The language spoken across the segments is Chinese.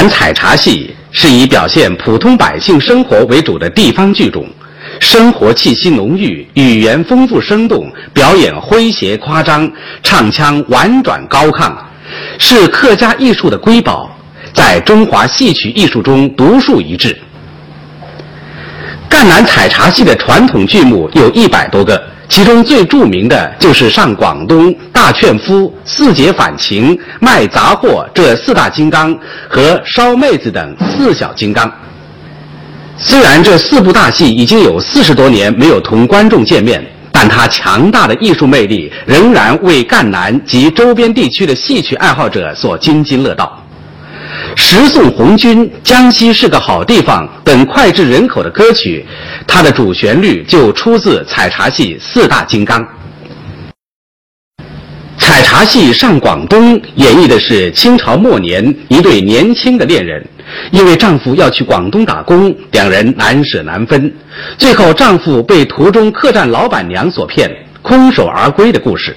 南采茶戏是以表现普通百姓生活为主的地方剧种，生活气息浓郁，语言丰富生动，表演诙谐夸张，唱腔婉转高亢，是客家艺术的瑰宝，在中华戏曲艺术中独树一帜。赣南采茶戏的传统剧目有一百多个。其中最著名的就是上广东、大劝夫、四姐反情、卖杂货这四大金刚和烧妹子等四小金刚。虽然这四部大戏已经有四十多年没有同观众见面，但它强大的艺术魅力仍然为赣南及周边地区的戏曲爱好者所津津乐道。十送红军，江西是个好地方等脍炙人口的歌曲，它的主旋律就出自采茶戏四大金刚。采茶戏上广东演绎的是清朝末年一对年轻的恋人，因为丈夫要去广东打工，两人难舍难分，最后丈夫被途中客栈老板娘所骗，空手而归的故事。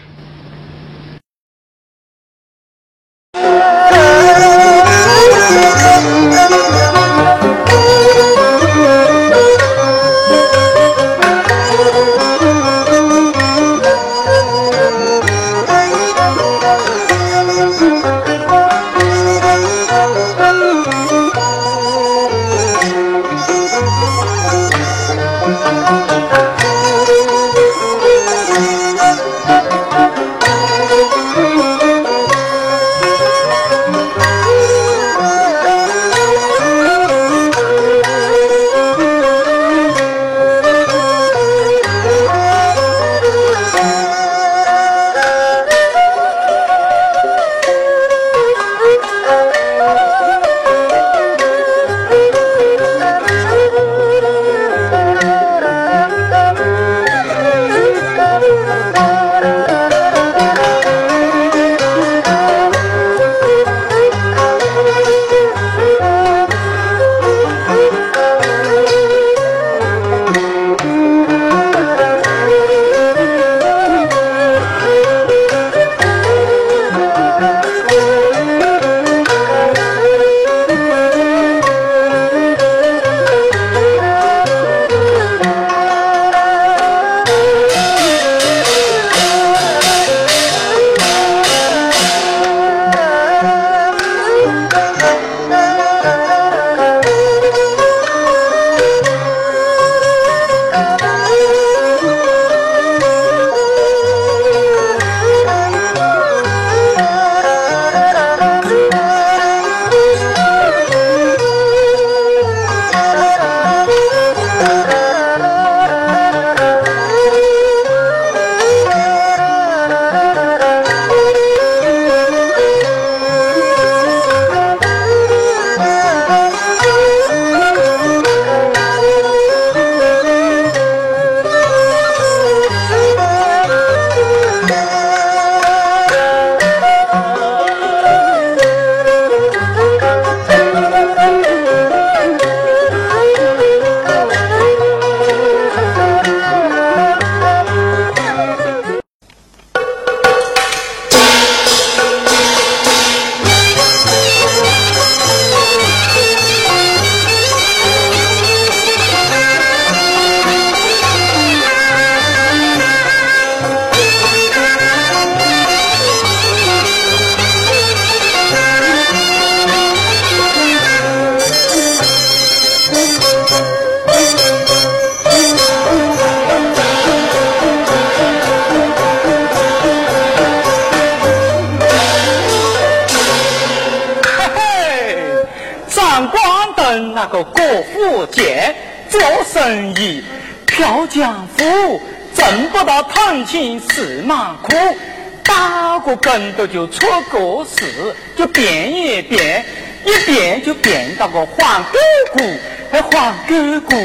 出个事，就变一变，一变就变到个黄姑姑，哎，黄姑姑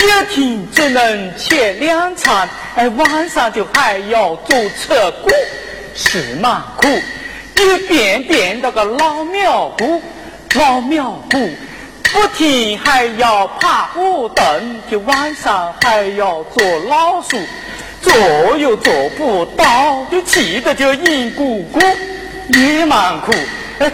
一天只能吃两餐，哎，晚上就还要做车姑，是嘛苦？一变变到个老庙姑，老庙姑不停还要爬五凳，就晚上还要做老鼠。做又做不到，就气得就硬鼓鼓，也蛮苦。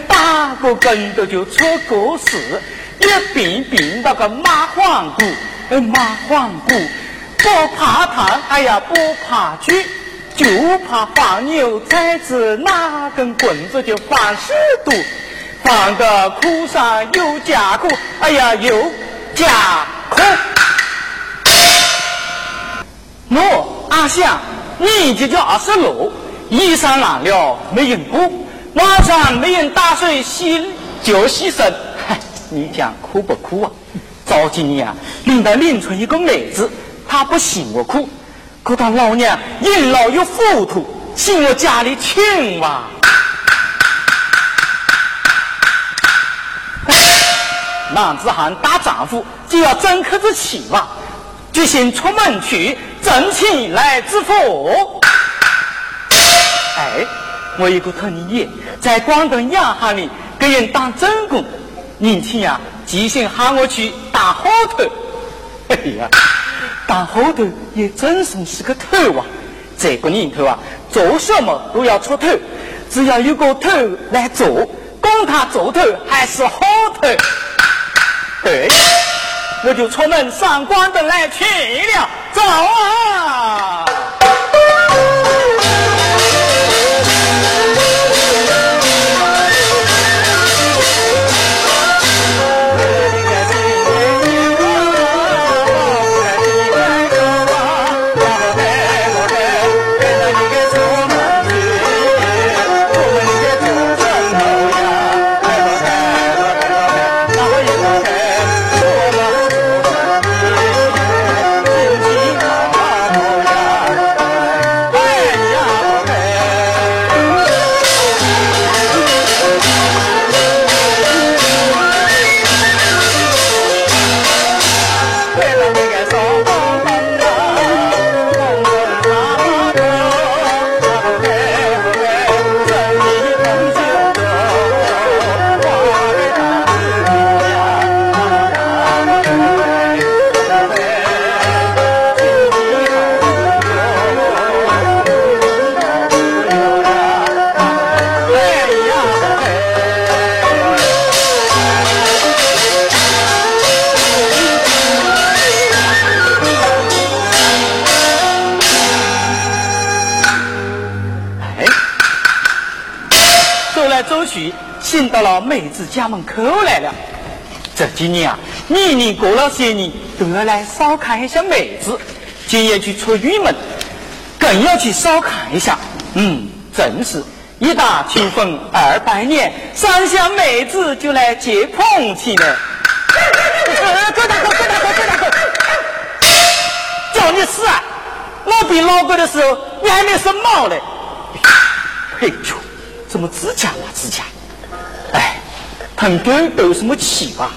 打个跟头就出国事，一病病到个马黄骨，哎，马黄骨不怕烫，哎呀，不怕锯，就怕放牛崽子拿根棍子就放十度，放个苦上又加苦，哎呀，又加苦。我阿香，你就叫二十六，衣裳烂了没人补，晚上没人打水洗就洗身。嗨，你讲苦不苦啊？早几年啊，领到邻村一个妹子，她不嫌我苦，可她老娘人老又糊涂，嫌我家里穷哇。男子汉大丈夫就要争口子气嘛，决心出门去。挣钱来致富。哎，我有个疼爷在广东洋行里给人当正工，年轻呀，即兴喊我去当后头。哎呀，当后头也真算是个头啊！这个年头啊，做什么都要出头，只要有个头来做，管他做头还是好头。对。我就出门上广东来去了，走啊！家门口来了。这几年啊，年年过了些年，都要来少看一下妹子。今夜去出远门，更要去少看一下。嗯，正是一打秋风二百年，三下妹子就来接捧去了。哥大哥，哥大哥，哥大哥，叫你死啊！我比老哥的时候，你还没生毛嘞。嘿呦，怎么指甲啊自家？腾狗都有什么气吧？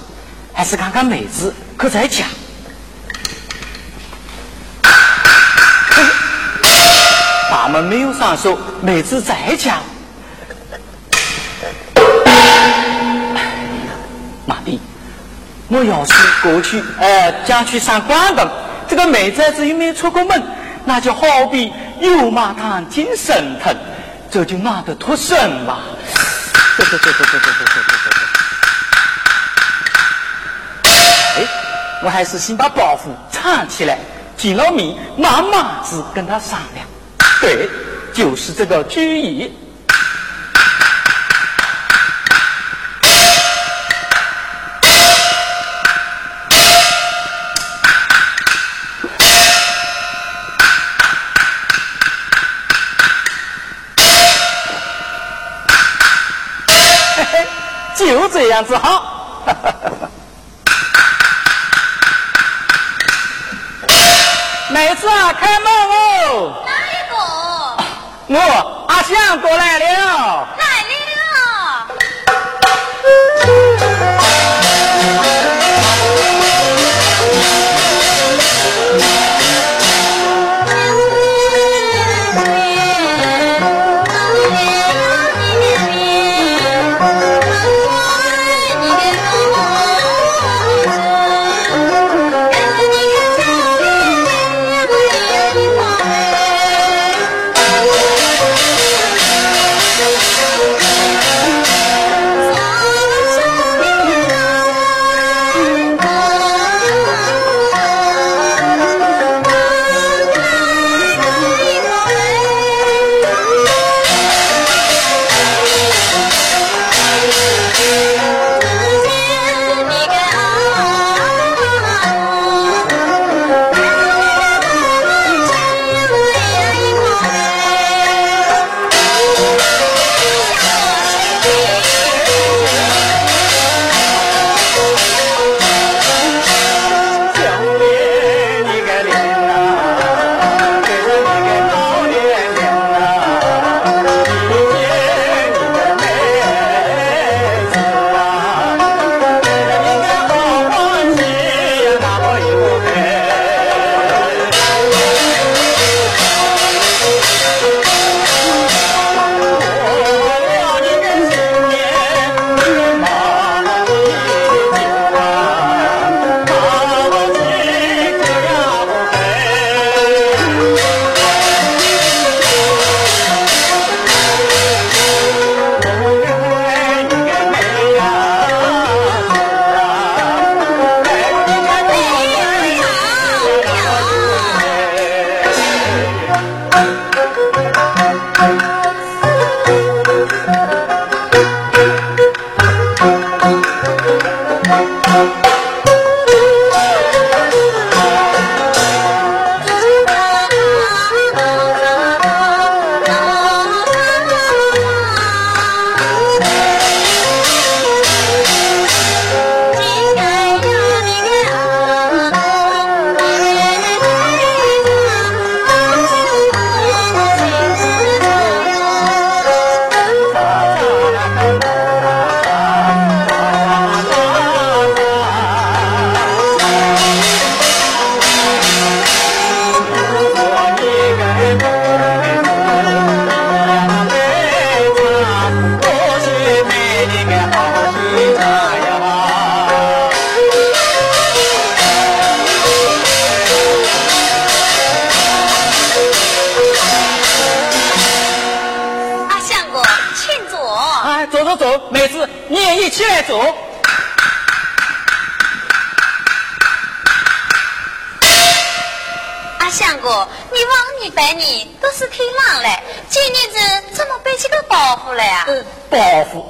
还是看看妹子可在家。大门没有上锁，妹子在家。妈的！我要是过去，呃，家去上关灯，这个妹崽子又没有出过门，那就好比油麻糖进神藤，这就难得脱身嘛。对对对对对对对对对对！我还是先把包袱藏起来，见了面慢慢子跟他商量。对，就是这个主意。就这样子好，妹子啊，开门哦！哪一个？我阿香过来了。走走走妹子，你也一起来走。阿相哥，你往年拜你都是天狼嘞，今年子怎么背起个包袱来啊？包袱，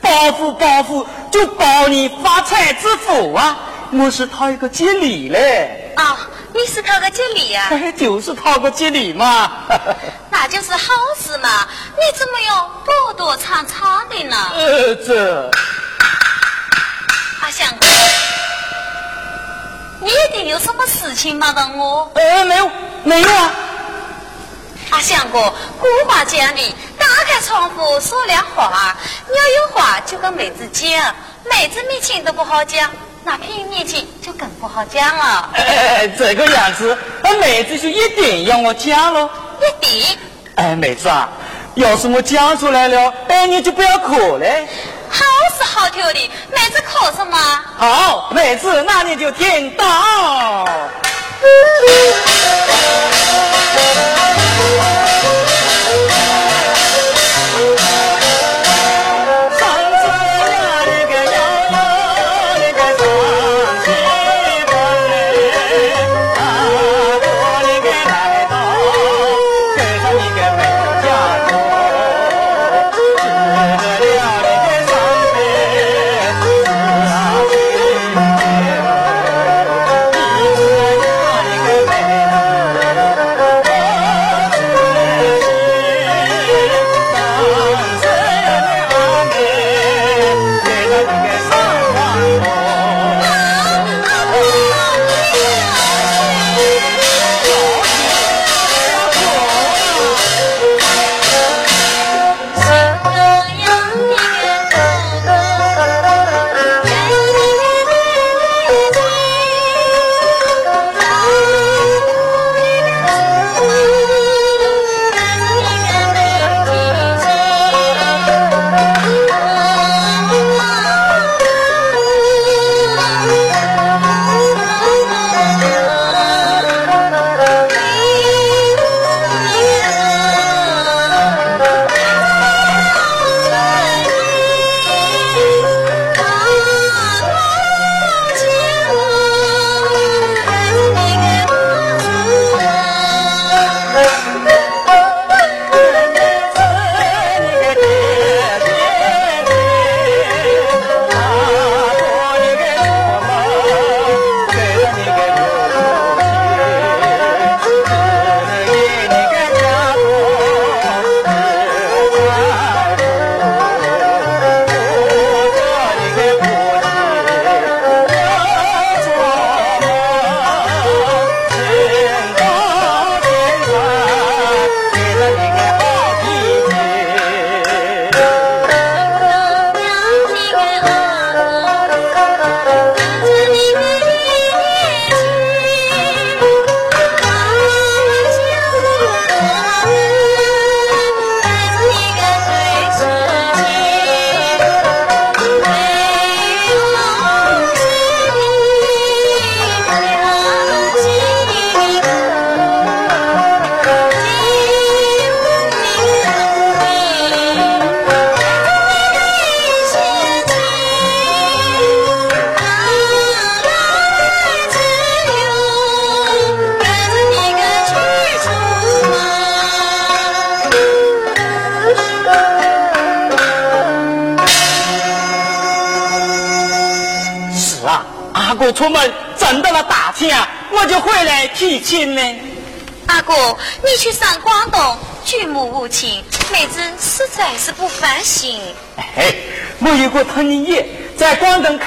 包袱，包袱，就包你发财致富啊！我是讨一个吉利嘞。啊，你是讨个吉利呀？就是讨个吉利嘛。那就是好事嘛！你怎么又躲躲藏藏的呢？呃，这。阿香哥。你一定有什么事情瞒着我？呃，没有，没有啊。阿香哥，古话讲的，打开窗户说亮话，你要有话就跟妹子讲，妹子面前都不好讲，那偏面前就更不好讲了。哎，这个样子，那妹子就一定要我讲喽。一定。哎，妹子啊，要是我讲出来了，哎，你就不要哭嘞。好是好听的，妹子哭什么？好，妹子，那你就听到。出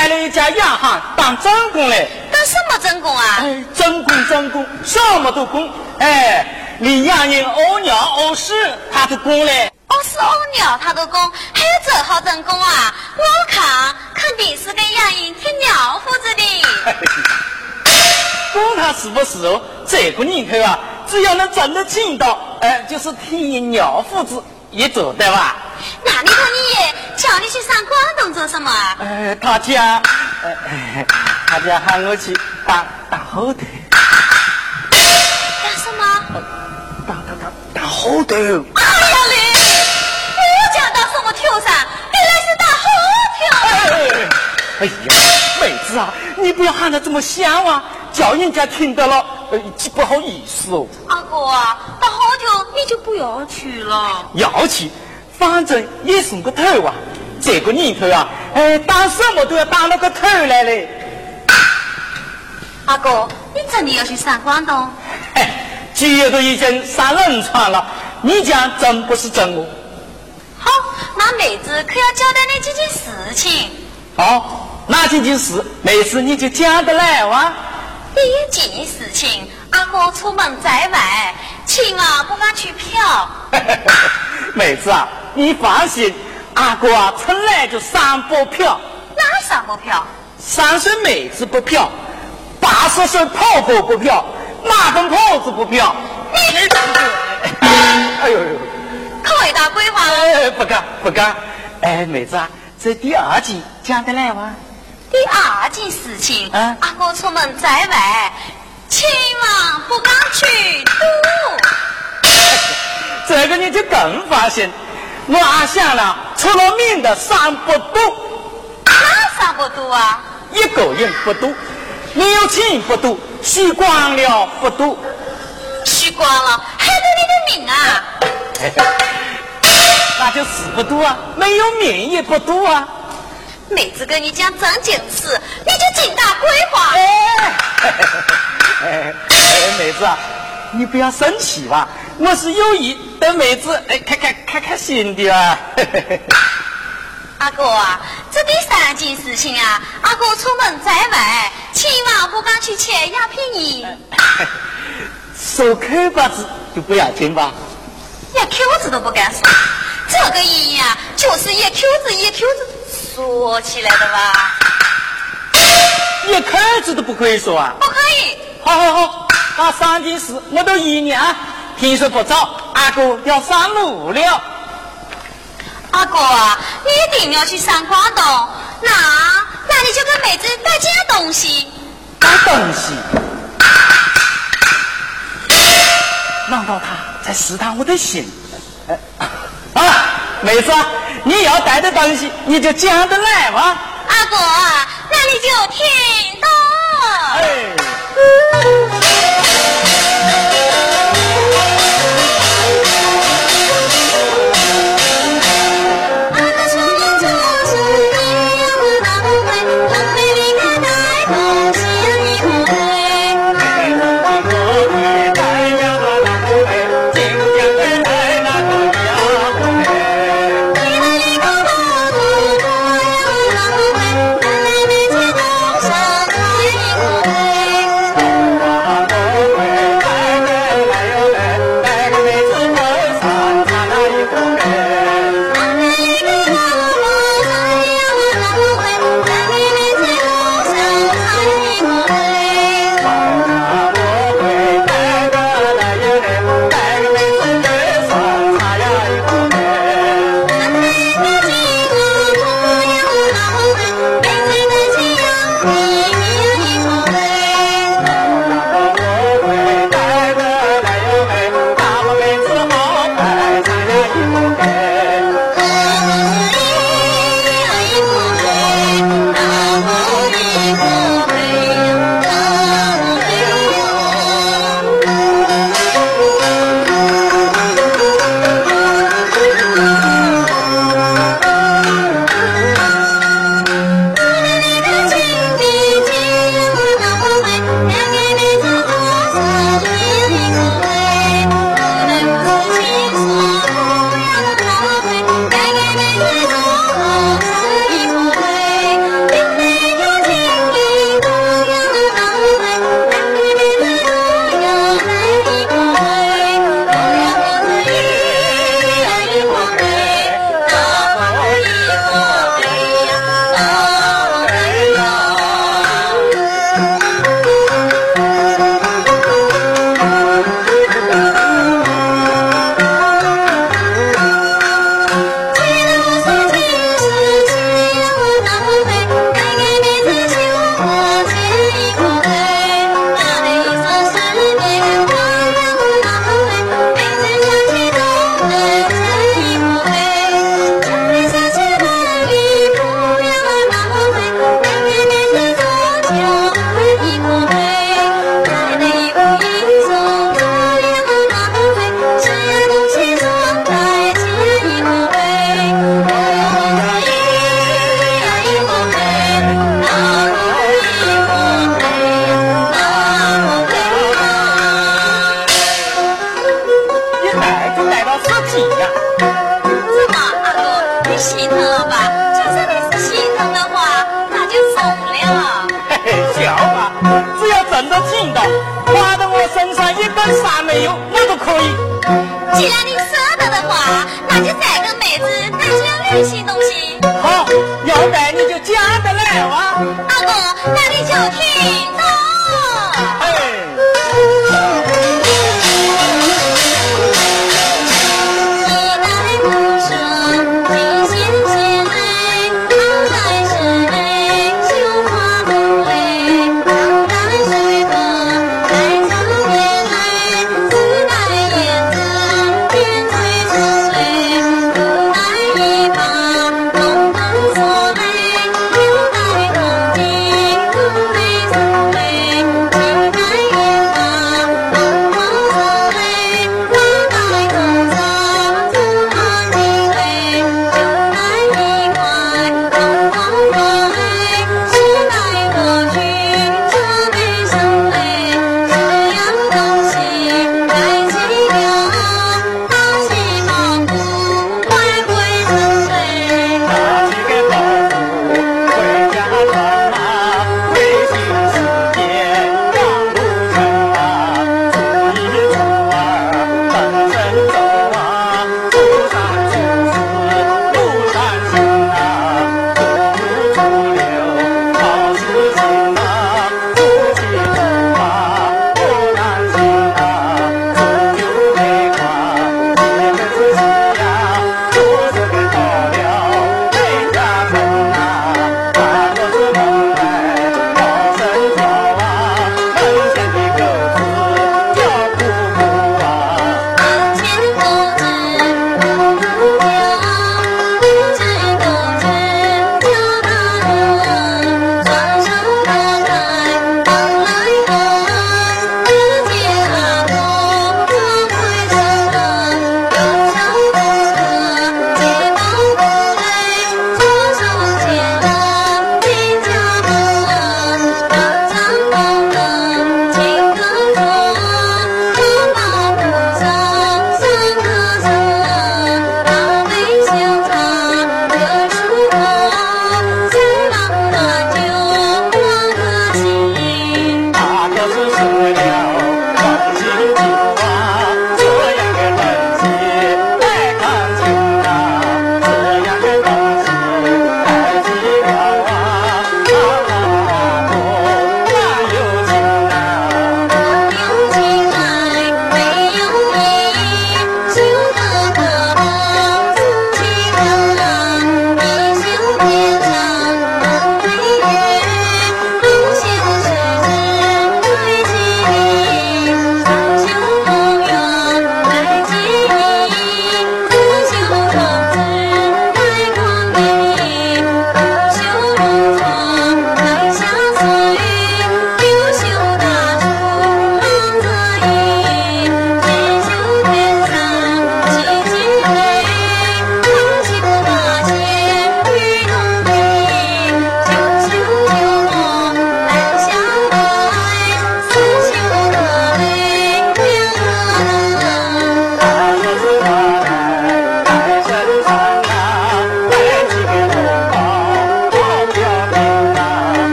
开了一家洋行，当真工嘞。当什么真工啊？哎，正工真工，什么都工。哎，连洋人屙尿屙屎，他都工嘞。屙屎屙尿他都工，还有这号真工啊？我看肯定是给洋人贴尿胡子的。管他是不是哦，这个年头啊，只要能挣得钱到，哎，就是贴尿胡子也做得吧。那你和你爷叫你去上广东做什么啊？哎，他家。他家喊我去打打后头。干什么？打打打打后头。哎呀嘞，我家打什么跳噻？原来是打后头。哎呀，妹子啊，你不要喊得这么响啊，叫人家听到了，呃，不好意思哦。阿哥啊，打后头你就不要去了，要去。反正也是个头啊。这个年头啊，哎，打什么都要打那个头来嘞。阿哥，你真的要去上广东？哎，节都已经上轮船了，你讲真不是真哦。好，那妹子可要交代你几件事情。好，哪几件事？妹子你就讲得来哇。第一件事情，阿哥出门在外，千万不敢去嫖。妹子啊，你放心，阿哥啊，从来就三不嫖。哪三不嫖？三岁妹子不嫖，八十岁炮哥不嫖，马蜂炮子不嫖。你，哎呦呦！可会打鬼话？哎，不敢不敢。哎，妹子啊，这第二件讲得来吗？第二件事情，啊阿哥出门在外，千万不敢去更放心。我阿香呢，出了名的三不赌，哪三不赌啊？一个人不赌，没有钱不赌，输光了不赌。输光了，害得你的命啊！那就死不赌啊，没有命也不赌啊。妹子跟你讲正经事，你就尽打鬼话。哎，哎，哎，妹子啊，你不要生气吧，我是有意逗妹子哎开开开开心的啊。阿哥啊，这第三件事情啊，阿哥出门在外，千万不敢去吃鸦片烟，说口巴子就不要紧吧？连口子都不敢说。这个烟呀，就是一口子一口子说起来的吧？一口子都不可以说啊！不可以。好好好，那三件事我都依你啊。天色不早，阿哥要上路了。阿哥啊，你一定要去上广东，那那你就跟妹子带件东西。带东西？难道他在试探我的心？哎啊，妹子，你要带的东西，你就讲得来吗？阿哥啊，那你就听到。哎。阿阿哥，那你就听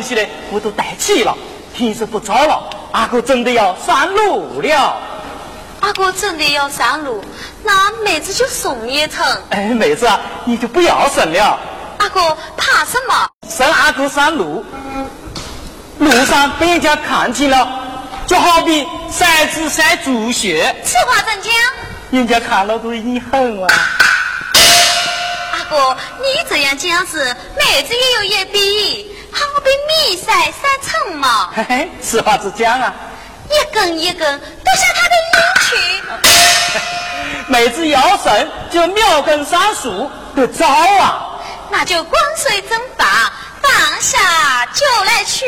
东西呢，我都带齐了。天色不早了，阿哥真的要上路了。阿哥真的要上路，那妹子就送一程。哎，妹子啊，你就不要生了。阿哥怕什么？生阿哥上路，路上被人家看见了，就好比筛子筛猪血。此话怎讲？人家看了对你恨啊。阿哥，你这样讲是，妹子也有眼米筛三层嘛，嘿嘿，实话实讲啊，一根一根都像他的领去。妹子要生就妙根三数的招啊，那就光水蒸发，放下就来取。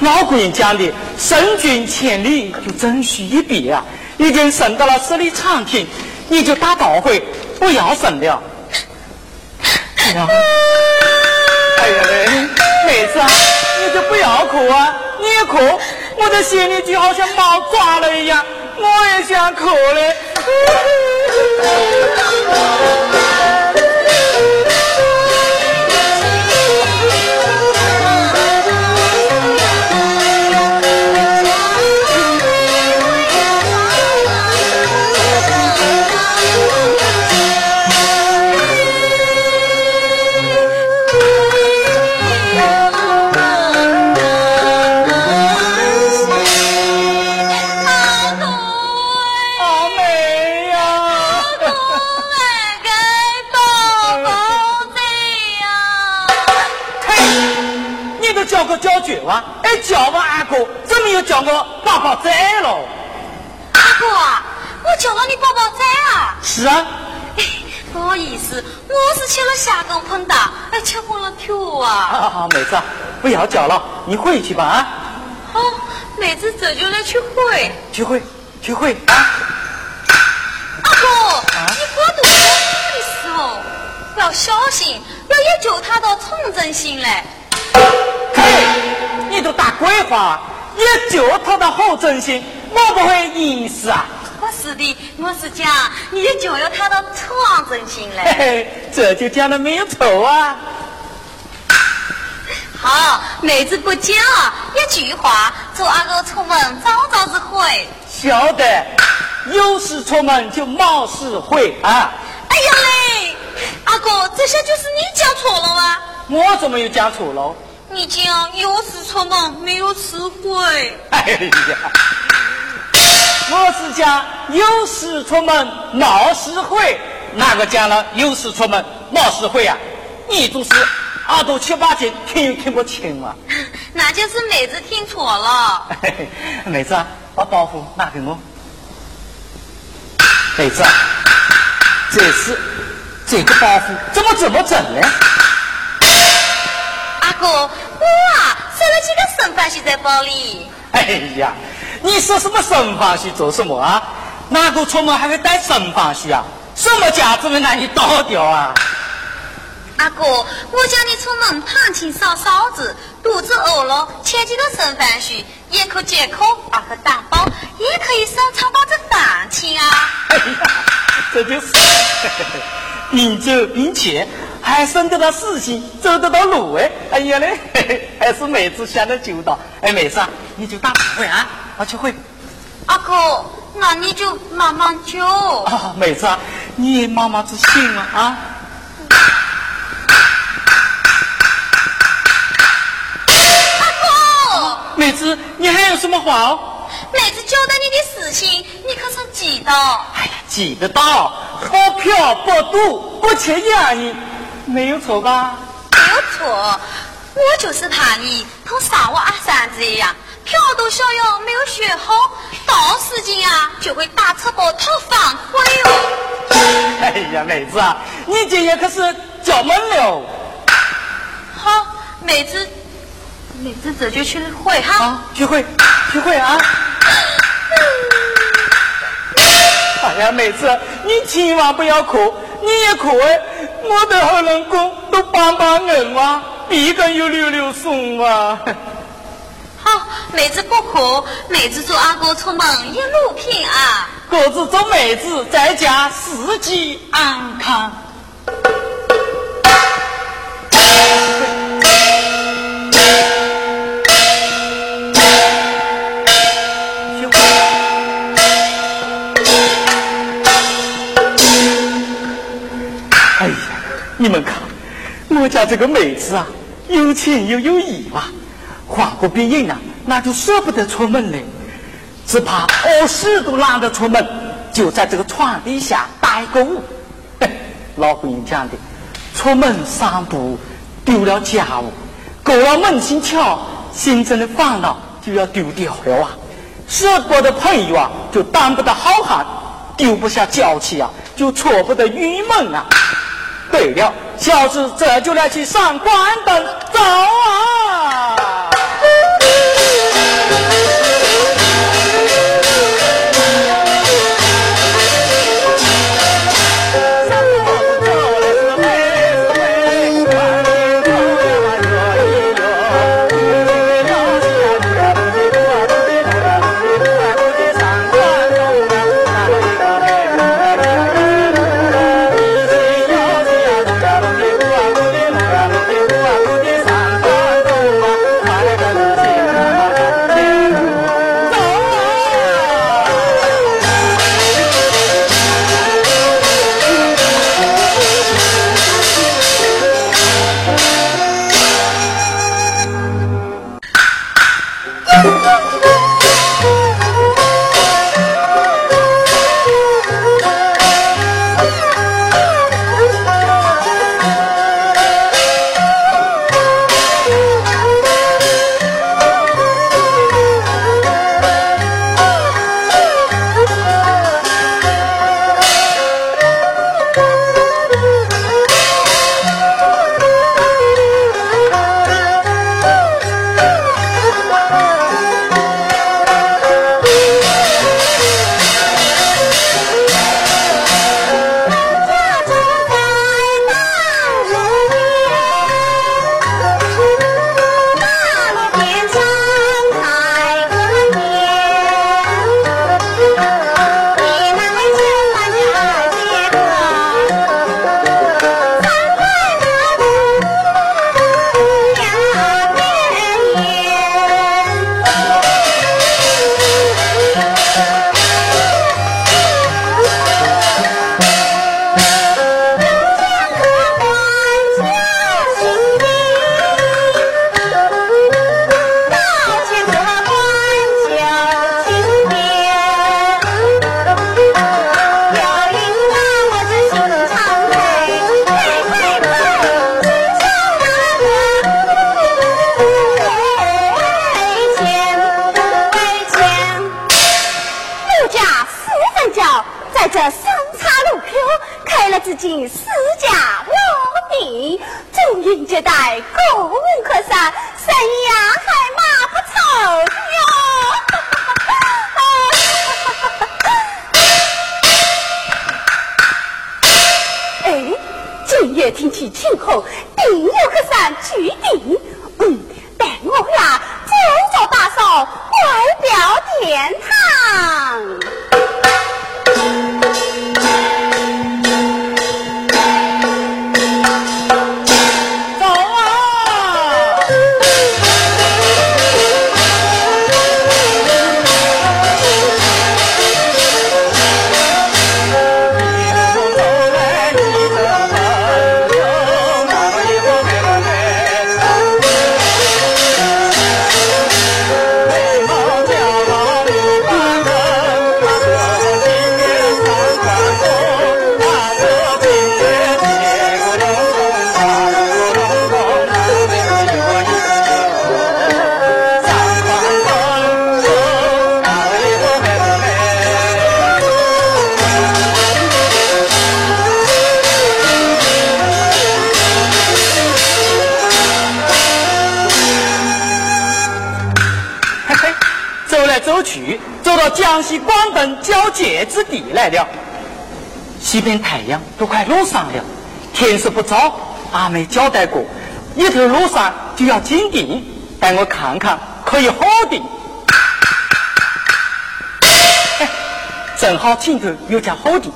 老古人讲的“胜军千里，就征须一别”啊，已经胜到了十里长亭，你就打道回，不要胜了。哎呀，哎呀嘞，妹子啊，你就不要哭啊！你一哭，我的心里就好像猫抓了一样，我也想哭嘞。叫我爸爸仔喽？阿哥啊，我叫了你宝宝仔啊。是啊。不好意思，我是吃了下岗碰到，还吃昏了头啊。好好，妹子，不要叫了，你回去吧啊。好，妹子这就来去会。去会，去会啊。阿哥，你过度说话的时候要小心，要研究他的从政性嘞。嘿，你都打鬼话，研究他的好真心，我不会意思啊。不是的，我是讲，你也就要他的创真心嘞。嘿嘿，这就讲的没有错啊。好，妹子不讲，一句话，祝阿哥出门早早子回。晓得，有事出门就冒事回啊。哎呀嘞，阿哥，这下就是你讲错了吗？我怎么又讲错了？你讲有事出门没有事回。哎呀。我是讲有事出门闹事回，哪个讲了有事出门闹事回啊？你就是耳朵七八斤，听又听不清啊？那就是妹子听错了。妹子，把包袱拿给我。妹子，这是这个包袱怎么这么整呢？阿哥，我啊，塞了几个生番西在包里。哎呀！你说什么神房西做什么啊？哪个出门还会带神房西啊？什么家子会让你倒掉啊？阿哥，我叫你出门烫青烧臊子，肚子饿了切几个剩饭须，一口接口，二口打包，也可以省长包子饭钱啊！哎呀，这就是边走边切，还生得到事情，走得到路哎！哎呀嘞，还是妹子想得周到。哎，妹子啊，你就打不会啊？我去会，阿哥，那你就慢慢教。啊，妹子啊，你妈妈子行吗？啊？阿哥，妹子，你还有什么话哦？妹子交代你的事情，你可是记得？哎呀，记得到，不嫖不赌不欠洋人，没有错吧？没有错，我就是怕你同上我阿三子一样。票都逍遥，没有学好，到时间啊就会打车包讨反悔哦。哎呀，妹子啊，你今夜可是叫门了。好，妹子，妹子这就去会哈。啊，去会，去会啊。哎呀，妹子，你千万不要哭，你也苦哎，我的好老公都帮帮人哇，鼻根又溜溜松哇。好，妹子不哭，妹子祝阿哥出门一路平安。各自祝妹子在家四季安康。们看，我家这个妹子啊，有钱又有义吧。换过别人啊，那就舍不得出门嘞，只怕饿死都懒得出门，就在这个床底下待个午。老古人讲的，出门三步丢了家务，过了门心桥，心中的烦恼就要丢掉了啊。舍不得朋友啊，就当不得好汉；丢不下娇妻啊，就错不得郁闷啊。对了，小子这就来去上关灯，走啊！自己私家老店，终迎接待顾客上，生意啊还都快落山了，天色不早。阿妹交代过，一头落山就要进店，带我看看可以好的。正好前头有家好的，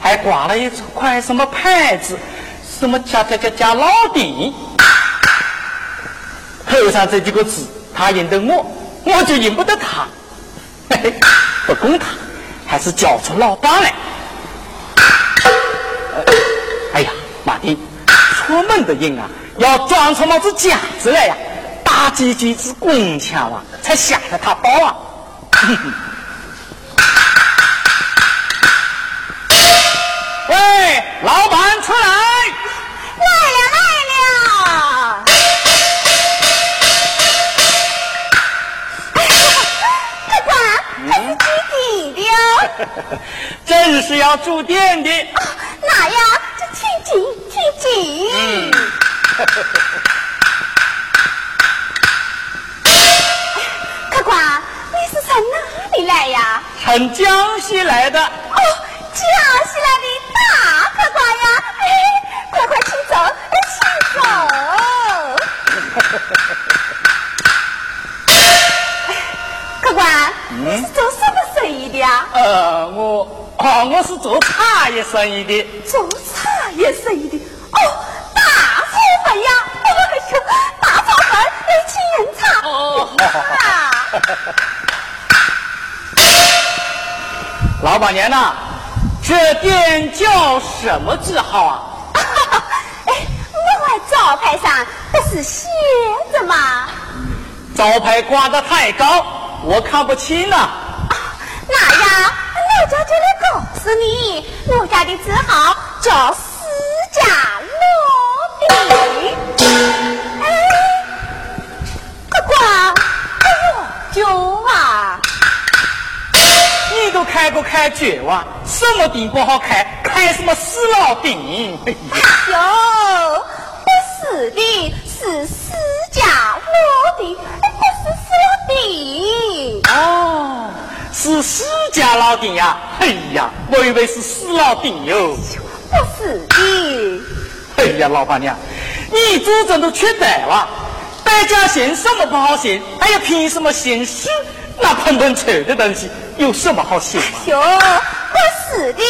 还挂了一块什么牌子，什么家家家家老店。头上这几个字，他认得我，我就认不得他。嘿嘿，不公他，还是叫出老板来。出门的人啊，要装出么子架子来呀？打几句子工枪啊，才吓得他跑啊！喂，老板出来！来了来了。正 是要住店的。哪呀，这请进，请进。嗯。客官，你是从哪里来呀？从江西来的。哦，江西来的大客官呀！哎，快快请走，请走。客官，你是做什么生意的呀？呃，我啊，我是做茶叶生意的。做茶叶生意的，哦，大炒粉呀！哎呦，大炒粉，一起饮茶。哦，老板娘呐，这店叫什么字号啊？哎，我外招牌上不是写着吗？招牌挂得太高。我看不清呐。那呀，我家就来告诉你，我家的字号叫私家哎，不，九娃，你都开不开九娃？什么顶不好开，开什么死老顶？哎呦，不是的，是私家老顶，不是死老顶。哦，是私家老顶呀！哎呀，我以为是死老顶哟。不是的。哎呀，老板娘，你祖宗都缺德了，百家姓什么不好姓？哎呀，凭什么姓史？那碰碰臭的东西有什么好姓？哟，不是的，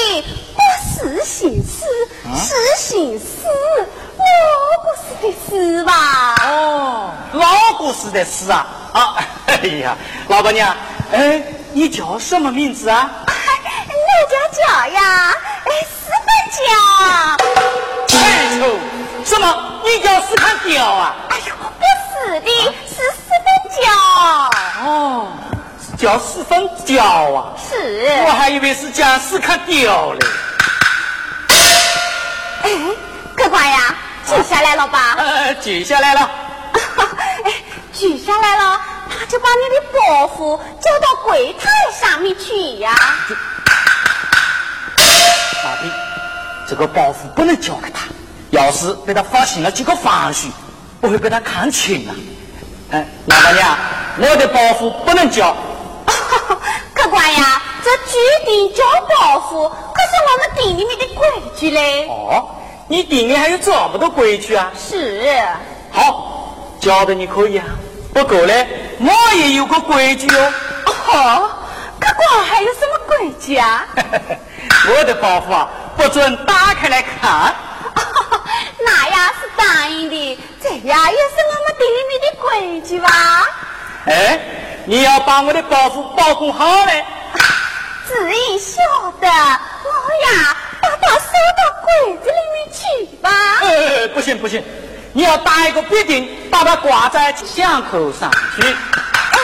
不是姓氏，是姓氏，我不是的史吧？哦，老古时的史啊啊！哎呀，老板娘，哎，你叫什么名字啊？我叫叫呀，哎，四分脚。太丑！什么？你叫斯看雕啊？哎呦，不是的，是四分叫。哦，叫四分脚啊？是。我还以为是叫斯看雕嘞。哎，客官呀，记下来了吧？呃，记下来了。哎，记下来了。他就把你的包袱交到柜台上面去呀。这个包袱不能交给他。要是被他发现了几个房序，我会被他看清啊。哎，老板娘，我的包袱不能交。客官呀，这决定交包袱，可是我们店里面的规矩嘞。哦，你店里还有这么多规矩啊？是。好，交的你可以啊。不过嘞，我也有个规矩哦。哦，客官还有什么规矩啊？我的包袱啊，不准打开来看。那呀是答应的，这呀也是我们店里面的规矩吧？哎，你要把我的包袱保护好嘞。自己晓得，我呀把它收到柜子里面去吧。呃，不行不行，你要打一个必定，把它挂在巷口上去。哎，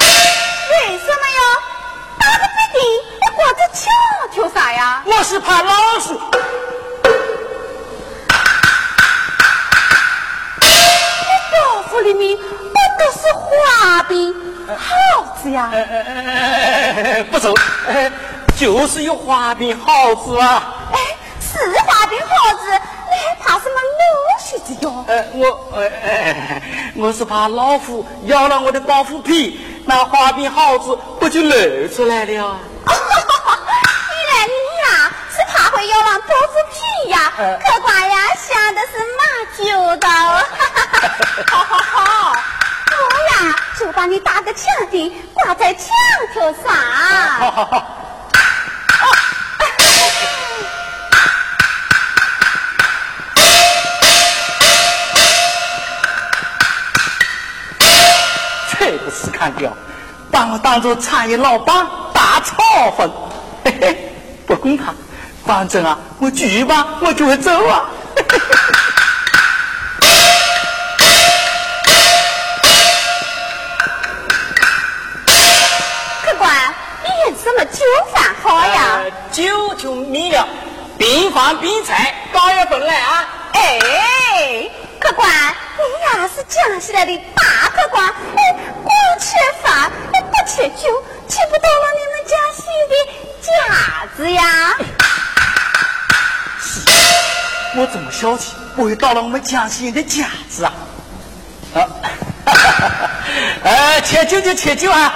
为什么呀？打个必定要挂在墙头上呀？我是怕老鼠。包袱里面不都是花饼、耗子呀？不走，就是有花饼、耗子啊。哎，是花饼、耗子，你还怕什么呃，我，呃，我是怕老虎咬了我的包袱皮，那花边、耗子不就露出来了？原来你呀是怕会咬了包袱皮呀？客官呀想的是马九道。好好好，我呀就把你打个墙钉，挂在墙头上。好好好。看掉，把我当做茶叶老板大嘲讽。嘿嘿，不管他，反正啊，我去吧，我就会走啊。什么酒饭好呀？酒就米了，边饭边菜，搞一份来啊！哎，客官，你呀是江西来的大客官，哎，光吃饭不吃酒，吃不到了你们江西的架子呀！我这么小气，不会到了我们江西人的架子啊！啊，呃，切酒就切酒啊，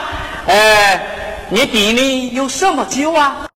哎。你店里有什么酒啊？